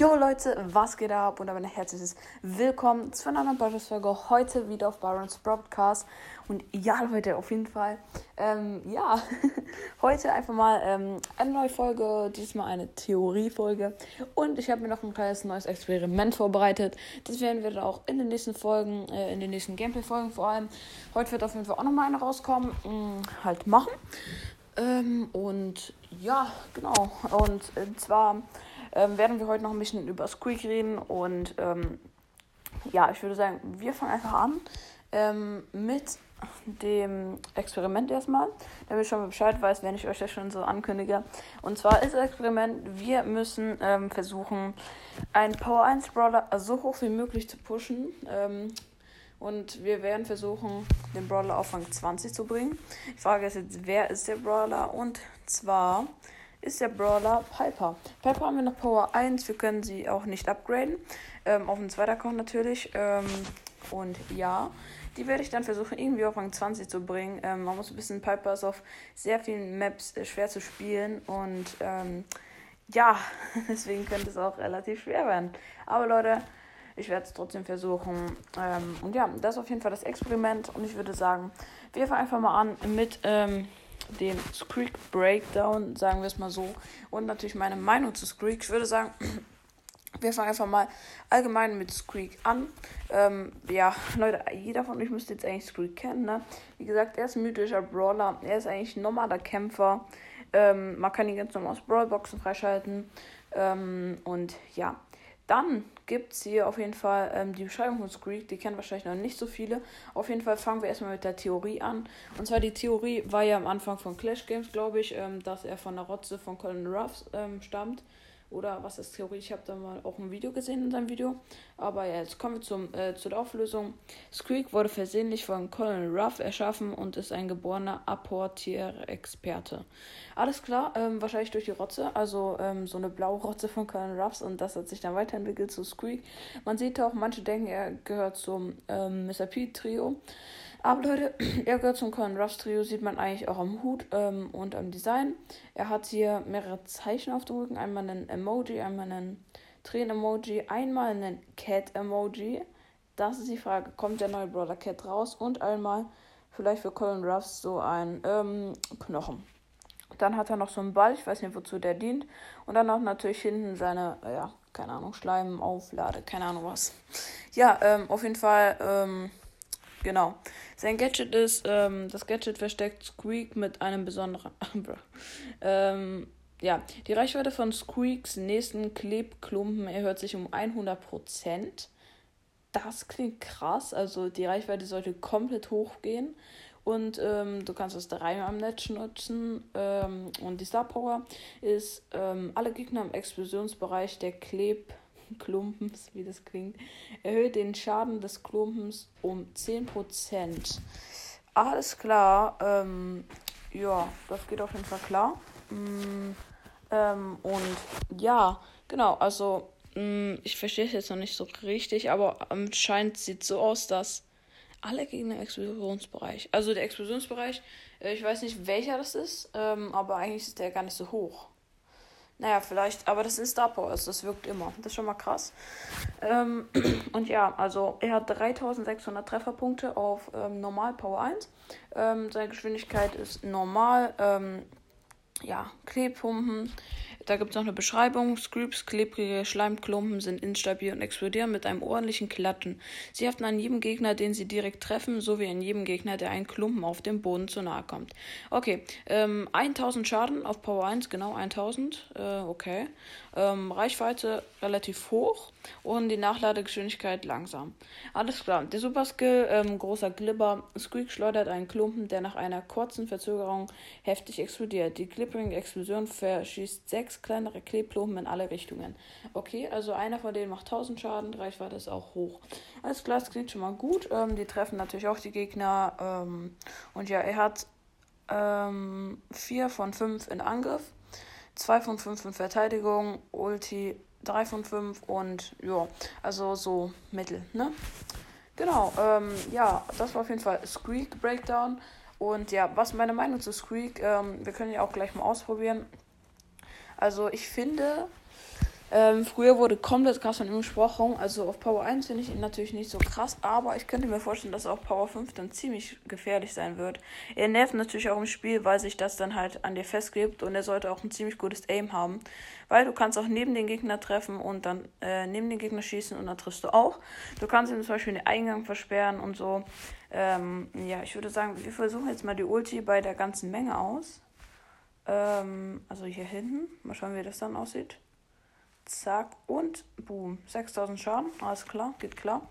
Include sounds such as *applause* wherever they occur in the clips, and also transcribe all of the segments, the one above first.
Jo Leute, was geht ab? Und ein herzliches Willkommen zu einer neuen Podcast-Folge. Heute wieder auf Barons Broadcast. Und ja, Leute, auf jeden Fall. Ähm, ja, *laughs* heute einfach mal ähm, eine neue Folge. Diesmal eine Theoriefolge. Und ich habe mir noch ein kleines neues Experiment vorbereitet. Das werden wir dann auch in den nächsten Folgen, äh, in den nächsten Gameplay-Folgen vor allem. Heute wird auf jeden Fall auch nochmal eine rauskommen. Mh, mm, halt machen. Ähm, und ja, genau. Und äh, zwar ähm, werden wir heute noch ein bisschen über Squeak reden. Und ähm, ja, ich würde sagen, wir fangen einfach an ähm, mit dem Experiment erstmal, damit ich schon Bescheid weiß, wenn ich euch das schon so ankündige. Und zwar ist das Experiment, wir müssen ähm, versuchen, einen Power 1 Brawler so hoch wie möglich zu pushen. Ähm, und wir werden versuchen, den Brawler auf Rang 20 zu bringen. Die Frage ist jetzt, wer ist der Brawler? Und zwar ist der Brawler Piper. Piper haben wir noch Power 1, wir können sie auch nicht upgraden. Ähm, auf dem zweiten Account natürlich. Ähm, und ja, die werde ich dann versuchen, irgendwie auf Rang 20 zu bringen. Ähm, man muss ein bisschen Piper ist auf sehr vielen Maps äh, schwer zu spielen. Und ähm, ja, *laughs* deswegen könnte es auch relativ schwer werden. Aber Leute, ich werde es trotzdem versuchen. Ähm, und ja, das ist auf jeden Fall das Experiment. Und ich würde sagen, wir fangen einfach mal an mit ähm, den Squeak Breakdown, sagen wir es mal so. Und natürlich meine Meinung zu Squeak. Ich würde sagen, *clears throat* wir fangen einfach mal allgemein mit Squeak an. Ähm, ja, Leute, jeder von euch müsste jetzt eigentlich Squeak kennen, ne? Wie gesagt, er ist ein mythischer Brawler. Er ist eigentlich ein normaler Kämpfer. Ähm, man kann ihn ganz normal aus Brawlboxen freischalten. Ähm, und ja, dann gibt es hier auf jeden Fall ähm, die Beschreibung von Squeak. Die kennen wahrscheinlich noch nicht so viele. Auf jeden Fall fangen wir erstmal mit der Theorie an. Und zwar die Theorie war ja am Anfang von Clash Games, glaube ich, ähm, dass er von der Rotze von Colin Ruffs ähm, stammt. Oder was ist Theorie? Ich habe da mal auch ein Video gesehen in seinem Video. Aber ja, jetzt kommen wir zum, äh, zu der Auflösung. Squeak wurde versehentlich von Colonel Ruff erschaffen und ist ein geborener Apportier-Experte. Alles klar, ähm, wahrscheinlich durch die Rotze. Also ähm, so eine blaue Rotze von Colonel Ruffs und das hat sich dann weiterentwickelt zu Squeak. Man sieht auch, manche denken, er gehört zum ähm, Mr. P-Trio. Aber Leute, *clears throat* er gehört zum Colin Ruffs Trio, sieht man eigentlich auch am Hut ähm, und am Design. Er hat hier mehrere Zeichen auf dem Rücken, einmal einen Emoji, einmal einen Tränen-Emoji, einmal einen Cat-Emoji. Das ist die Frage, kommt der neue Brawler Cat raus? Und einmal vielleicht für Colin Ruffs so ein ähm, Knochen. Dann hat er noch so einen Ball, ich weiß nicht, wozu der dient. Und dann auch natürlich hinten seine, ja, keine Ahnung, Schleim, Auflade, keine Ahnung was. Ja, ähm, auf jeden Fall, ähm, Genau. Sein Gadget ist, ähm, das Gadget versteckt Squeak mit einem besonderen. *laughs* ähm, ja, die Reichweite von Squeaks nächsten Klebklumpen erhöht sich um 100%. Das klingt krass. Also die Reichweite sollte komplett hochgehen. Und ähm, du kannst das dreimal am Netz nutzen. Ähm, und die Star Power ist, ähm, alle Gegner im Explosionsbereich der Kleb Klumpens, wie das klingt, erhöht den Schaden des Klumpens um 10%. Alles klar. Ähm, ja, das geht auf jeden Fall klar. Mm, ähm, und ja, genau, also mm, ich verstehe es jetzt noch nicht so richtig, aber anscheinend sieht es so aus, dass alle Gegner im Explosionsbereich, also der Explosionsbereich, äh, ich weiß nicht welcher das ist, ähm, aber eigentlich ist der gar nicht so hoch. Naja, vielleicht, aber das ist Star Power, also das wirkt immer. Das ist schon mal krass. Ähm, *clears throat* und ja, also er hat 3600 Trefferpunkte auf ähm, Normal Power 1. Ähm, seine Geschwindigkeit ist normal. Ja, Klebpumpen da gibt es noch eine Beschreibung. Scroops klebrige Schleimklumpen sind instabil und explodieren mit einem ordentlichen Klatschen. Sie haften an jedem Gegner, den sie direkt treffen, sowie an jedem Gegner, der einen Klumpen auf dem Boden zu nahe kommt. Okay, ähm, 1000 Schaden auf Power 1, genau 1000. Äh, okay. Ähm, Reichweite relativ hoch und die Nachladegeschwindigkeit langsam. Alles klar. Der Super Skill, ähm, großer Glibber. Squeak schleudert einen Klumpen, der nach einer kurzen Verzögerung heftig explodiert. Die glibberige Explosion verschießt sechs kleinere Klebklumpen in alle Richtungen. Okay, also einer von denen macht 1000 Schaden, Reichweite ist auch hoch. Alles klar, das klingt schon mal gut. Ähm, die treffen natürlich auch die Gegner. Ähm, und ja, er hat 4 ähm, von 5 in Angriff. 2 von 5 in Verteidigung, Ulti 3 von 5 und ja, also so mittel, ne? Genau, ähm, ja, das war auf jeden Fall Squeak Breakdown. Und ja, was meine Meinung zu Squeak? Ähm, wir können ja auch gleich mal ausprobieren. Also ich finde, Ähm, früher wurde komplett krass von ihm gesprochen. Also auf Power 1 finde ich ihn natürlich nicht so krass, aber ich könnte mir vorstellen, dass auf Power 5 dann ziemlich gefährlich sein wird. Er nervt natürlich auch im Spiel, weil sich das dann halt an dir festklebt und er sollte auch ein ziemlich gutes Aim haben. Weil du kannst auch neben den Gegner treffen und dann äh, neben den Gegner schießen und dann triffst du auch. Du kannst ihm zum Beispiel den Eingang versperren und so. Ähm, ja, ich würde sagen, wir versuchen jetzt mal die Ulti bei der ganzen Menge aus. Ähm, also hier hinten. Mal schauen, wie das dann aussieht. Zack und boom. 6000 Schaden. Alles klar, geht klar.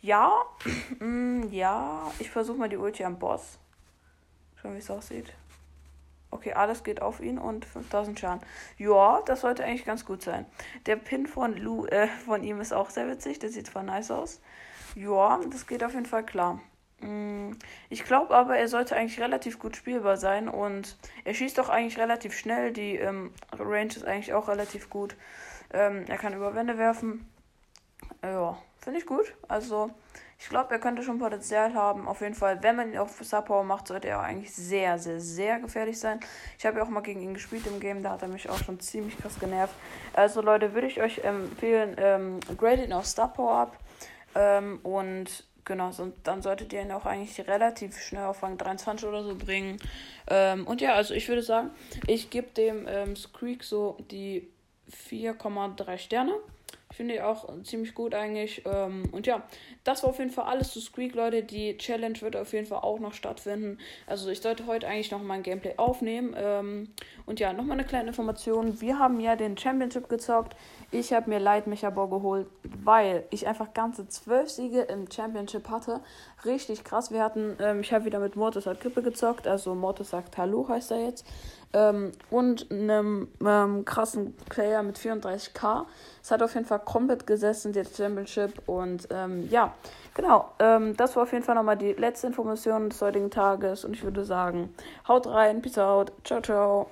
Ja, *clears throat* mm, ja, ich versuche mal die Ulti am Boss. Schauen, wie es aussieht. Okay, alles geht auf ihn und 5000 Schaden. Ja, das sollte eigentlich ganz gut sein. Der Pin von, Lu, äh, von ihm ist auch sehr witzig. Der sieht zwar nice aus. Ja, das geht auf jeden Fall klar. Mm, ich glaube aber, er sollte eigentlich relativ gut spielbar sein und er schießt auch eigentlich relativ schnell. Die ähm, Range ist eigentlich auch relativ gut. Ähm, er kann über Wände werfen. Ja, finde ich gut. Also, ich glaube, er könnte schon Potenzial haben. Auf jeden Fall, wenn man ihn auf Star Power macht, sollte er eigentlich sehr, sehr, sehr gefährlich sein. Ich habe ja auch mal gegen ihn gespielt im Game, da hat er mich auch schon ziemlich krass genervt. Also, Leute, würde ich euch empfehlen, ähm, grade ihn auf Star Power ab. Ähm, und Genau, so, dann solltet ihr ihn auch eigentlich relativ schnell auf Rang 23 oder so bringen. Ähm, und ja, also ich würde sagen, ich gebe dem ähm, Squeak so die 4,3 Sterne. Ich finde die auch ziemlich gut eigentlich. Ähm, und ja, das war auf jeden Fall alles zu Squeak, Leute. Die Challenge wird auf jeden Fall auch noch stattfinden. Also ich sollte heute eigentlich noch mein Gameplay aufnehmen. Ähm, und ja, nochmal eine kleine Information. Wir haben ja den Championship gezockt. Ich habe mir Light Mechabor geholt, weil ich einfach ganze zwölf Siege im Championship hatte. Richtig krass. Wir hatten, ähm, ich habe wieder mit Mortis hat Grippe gezockt. Also Mortis sagt Hallo heißt er jetzt. Ähm, und einem ähm, krassen Player mit 34k. Es hat auf jeden Fall komplett gesessen, der Championship. Und ähm, ja, genau. Ähm, das war auf jeden Fall nochmal die letzte Information des heutigen Tages. Und ich würde sagen, haut rein, peace out, ciao, ciao.